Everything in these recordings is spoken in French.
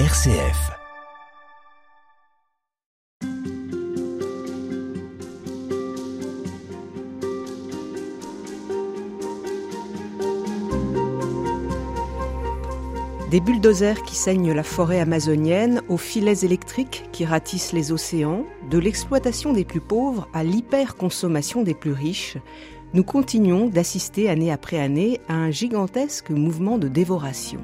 RCF. Des bulldozers qui saignent la forêt amazonienne, aux filets électriques qui ratissent les océans, de l'exploitation des plus pauvres à l'hyperconsommation des plus riches, nous continuons d'assister année après année à un gigantesque mouvement de dévoration.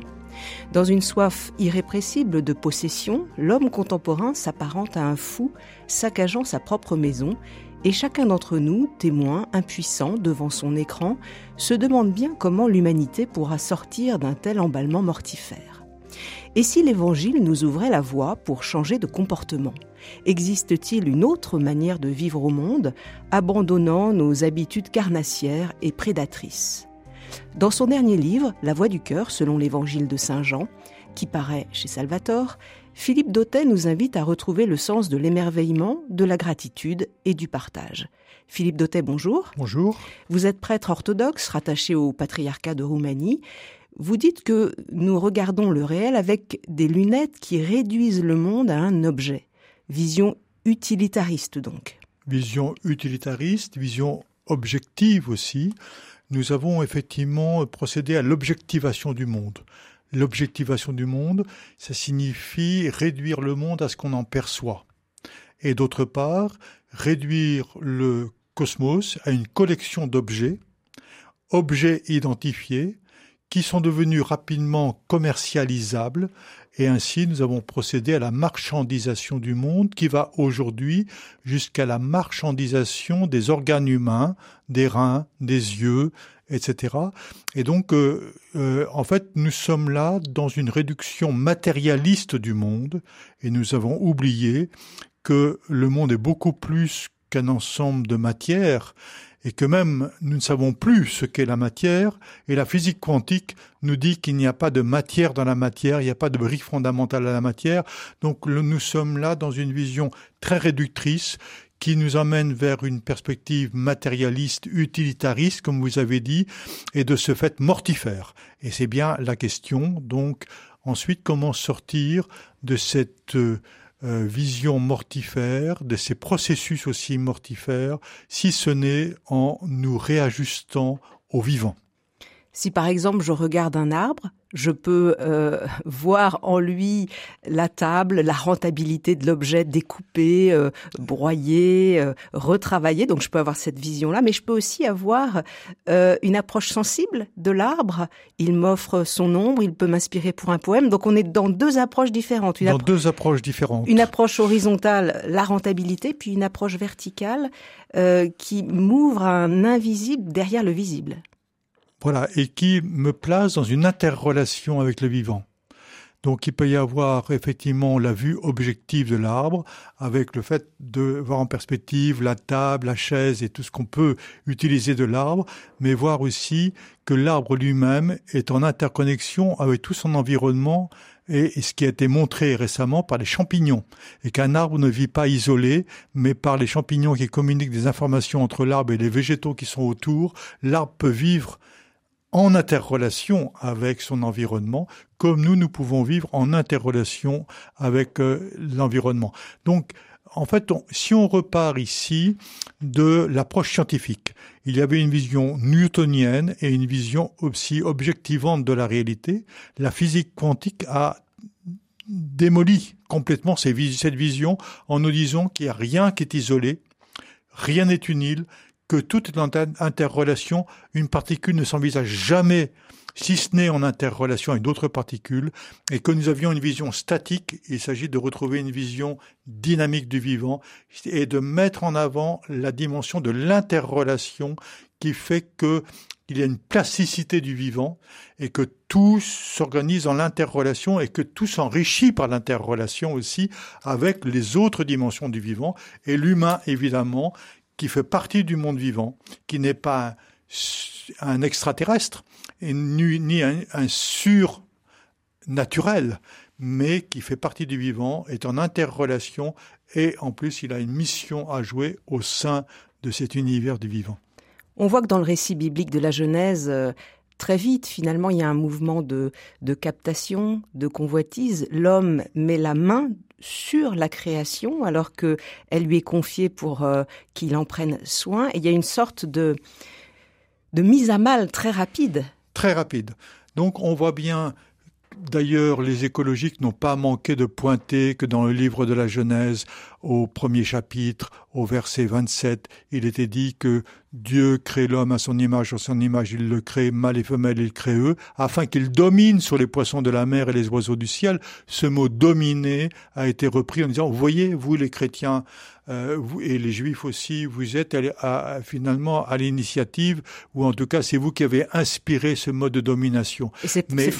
Dans une soif irrépressible de possession, l'homme contemporain s'apparente à un fou saccageant sa propre maison et chacun d'entre nous, témoin impuissant devant son écran, se demande bien comment l'humanité pourra sortir d'un tel emballement mortifère. Et si l'Évangile nous ouvrait la voie pour changer de comportement? Existe-t-il une autre manière de vivre au monde, abandonnant nos habitudes carnassières et prédatrices? Dans son dernier livre, La Voix du cœur, selon l'Évangile de Saint Jean, qui paraît chez Salvatore, Philippe Dautet nous invite à retrouver le sens de l'émerveillement, de la gratitude et du partage. Philippe Dautet, bonjour. Bonjour. Vous êtes prêtre orthodoxe rattaché au patriarcat de Roumanie. Vous dites que nous regardons le réel avec des lunettes qui réduisent le monde à un objet. Vision utilitariste donc. Vision utilitariste, vision objective aussi. Nous avons effectivement procédé à l'objectivation du monde. L'objectivation du monde, ça signifie réduire le monde à ce qu'on en perçoit. Et d'autre part, réduire le cosmos à une collection d'objets, objets identifiés, qui sont devenus rapidement commercialisables et ainsi nous avons procédé à la marchandisation du monde qui va aujourd'hui jusqu'à la marchandisation des organes humains, des reins, des yeux, etc. Et donc, euh, euh, en fait, nous sommes là dans une réduction matérialiste du monde et nous avons oublié que le monde est beaucoup plus qu'un ensemble de matières et que même nous ne savons plus ce qu'est la matière, et la physique quantique nous dit qu'il n'y a pas de matière dans la matière, il n'y a pas de brique fondamentale à la matière, donc nous sommes là dans une vision très réductrice qui nous emmène vers une perspective matérialiste, utilitariste, comme vous avez dit, et de ce fait mortifère. Et c'est bien la question, donc, ensuite, comment sortir de cette euh, euh, vision mortifère, de ces processus aussi mortifères, si ce n'est en nous réajustant au vivant. Si par exemple je regarde un arbre, je peux euh, voir en lui la table, la rentabilité de l'objet découpé, euh, broyé, euh, retravaillé. Donc je peux avoir cette vision-là, mais je peux aussi avoir une approche sensible de l'arbre. Il m'offre son ombre, il peut m'inspirer pour un poème. Donc on est dans deux approches différentes. Une dans deux approches différentes. Une approche horizontale, la rentabilité, puis une approche verticale qui m'ouvre un invisible derrière le visible. Voilà, et qui me place dans une interrelation avec le vivant. Donc il peut y avoir effectivement la vue objective de l'arbre, avec le fait de voir en perspective la table, la chaise et tout ce qu'on peut utiliser de l'arbre, mais voir aussi que l'arbre lui-même est en interconnexion avec tout son environnement et ce qui a été montré récemment par les champignons, et qu'un arbre ne vit pas isolé, mais par les champignons qui communiquent des informations entre l'arbre et les végétaux qui sont autour, l'arbre peut vivre en interrelation avec son environnement, comme nous, nous pouvons vivre en interrelation avec euh, l'environnement. Donc, en fait, si on repart ici de l'approche scientifique, il y avait une vision newtonienne et une vision aussi objectivante de la réalité. La physique quantique a démoli complètement cette vision en nous disant qu'il n'y a rien qui est isolé, rien n'est une île, que tout est en interrelation. Une particule ne s'envisage jamais si ce n'est en interrelation avec d'autres particules, et que nous avions une vision statique, il s'agit de retrouver une vision dynamique du vivant et de mettre en avant la dimension de l'interrelation qui fait que il y a une plasticité du vivant et que tout s'organise en l'interrelation et que tout s'enrichit par l'interrelation aussi avec les autres dimensions du vivant et l'humain évidemment qui fait partie du monde vivant, qui n'est pas un, extraterrestre, et ni, un, un surnaturel, mais qui fait partie du vivant, est en interrelation, et en plus il a une mission à jouer au sein de cet univers du vivant. On voit que dans le récit biblique de la Genèse, euh, très vite, finalement, il y a un mouvement de, de captation, de convoitise. L'homme met la main sur la création alors que elle lui est confiée pour euh, qu'il en prenne soin. Et il y a une sorte de, de mise à mal très rapide. Très rapide. Donc on voit bien D'ailleurs, les écologiques n'ont pas manqué de pointer que dans le livre de la Genèse, au premier chapitre, au verset 27, il était dit que Dieu crée l'homme à son image, à son image il le crée, mâle et femelle il crée eux, afin qu'il domine sur les poissons de la mer et les oiseaux du ciel. Ce mot dominer a été repris en disant, vous voyez, vous les chrétiens, euh, vous, et les juifs aussi, vous êtes finalement à l'initiative, ou en tout cas c'est vous qui avez inspiré ce mode de domination. Mais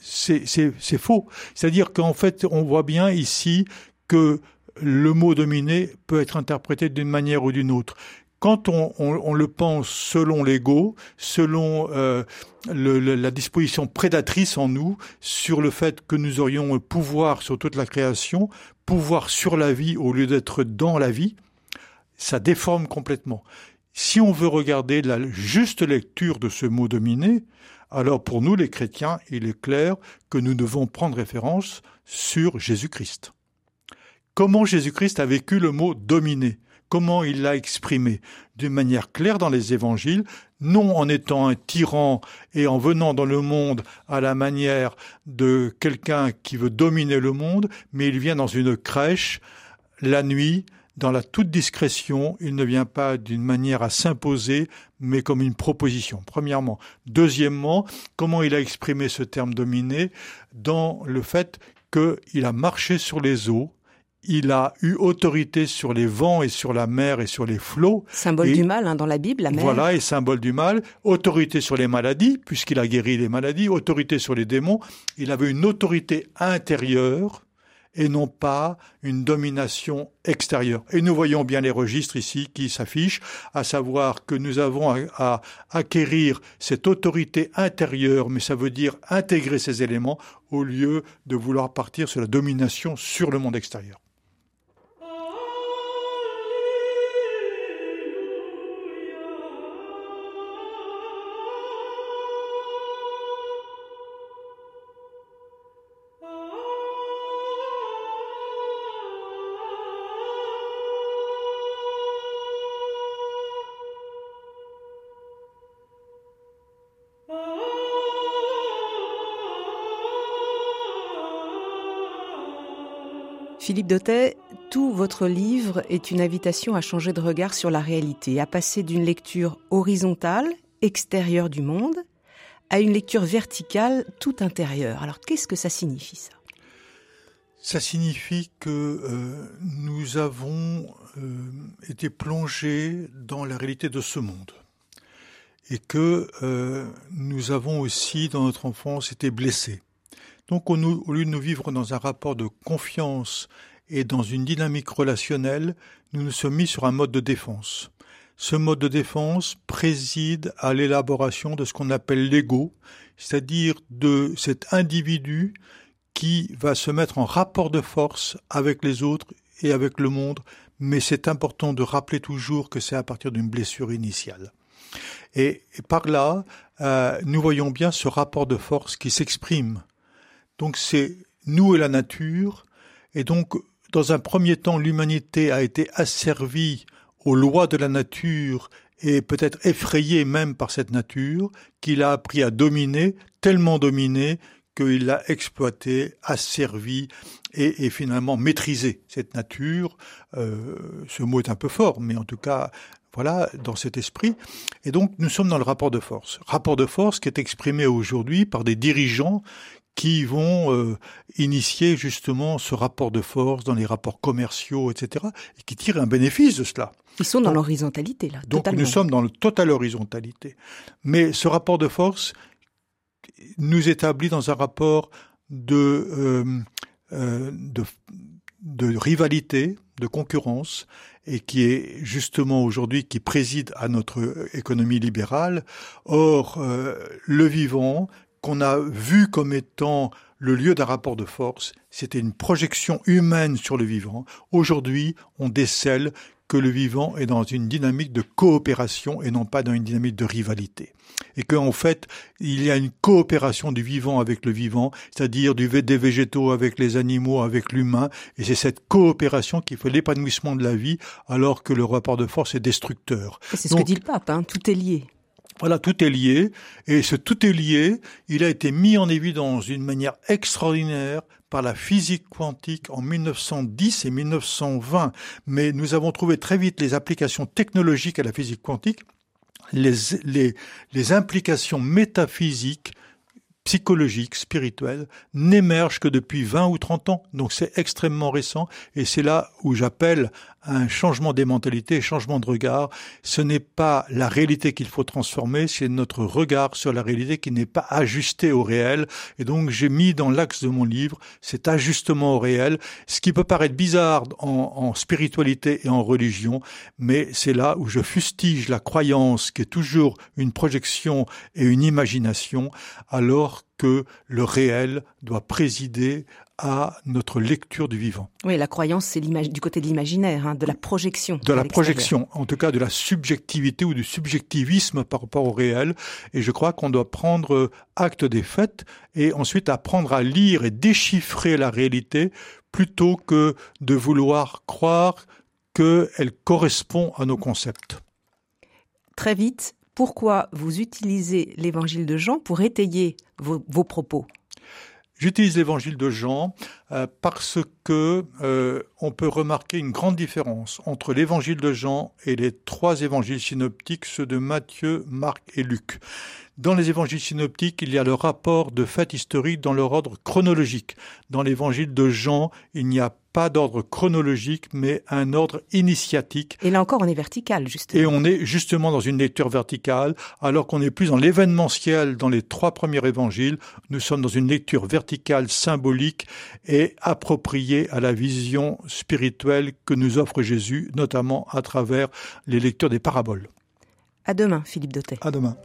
c'est c'est faux. C'est-à-dire qu'en fait, on voit bien ici que le mot dominer peut être interprété d'une manière ou d'une autre. Quand on, le pense selon l'ego, selon euh, la disposition prédatrice en nous, sur le fait que nous aurions pouvoir sur toute la création, pouvoir sur la vie au lieu d'être dans la vie, ça déforme complètement. Si on veut regarder la juste lecture de ce mot dominer, alors pour nous les chrétiens, il est clair que nous devons prendre référence sur Jésus-Christ. Comment Jésus-Christ a vécu le mot dominer Comment il l'a exprimé? D'une manière claire dans les évangiles, non en étant un tyran et en venant dans le monde à la manière de quelqu'un qui veut dominer le monde, mais il vient dans une crèche la nuit dans la toute discrétion, il ne vient pas d'une manière à s'imposer, mais comme une proposition, premièrement. Deuxièmement, comment il a exprimé ce terme dominé dans le fait qu'il a marché sur les eaux, il a eu autorité sur les vents et sur la mer et sur les flots. Symbole du mal hein, dans la Bible, la mer. Voilà, et symbole du mal. Autorité sur les maladies, puisqu'il a guéri les maladies. Autorité sur les démons. Il avait une autorité intérieure et non pas une domination extérieure. Et nous voyons bien les registres ici qui s'affichent, à savoir que nous avons à, acquérir cette autorité intérieure, mais ça veut dire intégrer ces éléments au lieu de vouloir partir sur la domination sur le monde extérieur. Philippe Dautet, tout votre livre est une invitation à changer de regard sur la réalité, à passer d'une lecture horizontale, extérieure du monde, à une lecture verticale, tout intérieure. Alors qu'est-ce que ça signifie ça? Ça signifie que euh, nous avons euh, été plongés dans la réalité de ce monde. Et que euh, nous avons aussi dans notre enfance été blessés donc au, lieu de nous vivre dans un rapport de confiance et dans une dynamique relationnelle, nous nous sommes mis sur un mode de défense. Ce mode de défense préside à l'élaboration de ce qu'on appelle l'ego, c'est-à-dire de cet individu qui va se mettre en rapport de force avec les autres et avec le monde, mais c'est important de rappeler toujours que c'est à partir d'une blessure initiale. Et, par là, euh, nous voyons bien ce rapport de force qui s'exprime donc c'est nous et la nature. Et donc, dans un premier temps, l'humanité a été asservie aux lois de la nature et peut-être effrayée même par cette nature, qu'il a appris à dominer, tellement dominer qu'il l'a exploité, asservi et, et, finalement maîtrisé cette nature. Euh, ce mot est un peu fort, mais en tout cas, voilà, dans cet esprit. Et donc, nous sommes dans le rapport de force. Rapport de force qui est exprimé aujourd'hui par des dirigeants qui vont euh, initier justement ce rapport de force dans les rapports commerciaux, etc., et qui tirent un bénéfice de cela. Ils sont dans l'horizontalité, là. Donc nous sommes dans la totale horizontalité. Mais ce rapport de force nous établit dans un rapport de, euh, euh, de, de rivalité, de concurrence, et qui est justement aujourd'hui qui préside à notre économie libérale. Or, le vivant, qu'on a vu comme étant le lieu d'un rapport de force, c'était une projection humaine sur le vivant. Aujourd'hui, on décèle que le vivant est dans une dynamique de coopération et non pas dans une dynamique de rivalité. Et qu'en fait, il y a une coopération du vivant avec le vivant, c'est-à-dire du, des végétaux avec les animaux, avec l'humain, et c'est cette coopération qui fait l'épanouissement de la vie, alors que le rapport de force est destructeur. C'est ce que dit le pape, hein, tout est lié. Voilà, tout est lié. Et ce tout est lié, il a été mis en évidence d'une manière extraordinaire par la physique quantique en 1910 et 1920. Mais nous avons trouvé très vite les applications technologiques à la physique quantique, les, implications métaphysiques psychologiques, spirituelles, n'émergent que depuis 20 ou 30 ans. Donc c'est extrêmement récent et c'est là où j'appelle un changement des mentalités, changement de regard. Ce n'est pas la réalité qu'il faut transformer, c'est notre regard sur la réalité qui n'est pas ajusté au réel. Et donc j'ai mis dans l'axe de mon livre cet ajustement au réel, ce qui peut paraître bizarre en, en spiritualité et en religion, mais c'est là où je fustige la croyance qui est toujours une projection et une imagination, alors que le réel doit présider à notre lecture du vivant. Oui, la croyance, c'est du côté de l'imaginaire, hein, de la projection. De la projection, en tout cas de la subjectivité ou du subjectivisme par rapport au réel. Et je crois qu'on doit prendre acte des faits et ensuite apprendre à lire et déchiffrer la réalité plutôt que de vouloir croire qu'elle correspond à nos concepts. Très vite, pourquoi vous utilisez l'évangile de Jean pour étayer vos, vos propos? J'utilise l'évangile de Jean euh, parce que euh, on peut remarquer une grande différence entre l'évangile de Jean et les trois évangiles synoptiques, ceux de Matthieu, Marc et Luc. Dans les évangiles synoptiques, il y a le rapport de faits historiques dans leur ordre chronologique. Dans l'évangile de Jean, il n'y a pas d'ordre chronologique, mais un ordre initiatique. Et là encore, on est vertical, justement. Et on est justement dans une lecture verticale, alors qu'on est plus dans l'événementiel dans les trois premiers évangiles. Nous sommes dans une lecture verticale, symbolique et appropriée à la vision spirituelle que nous offre Jésus, notamment à travers les lectures des paraboles. À demain, Philippe Dautet. À demain.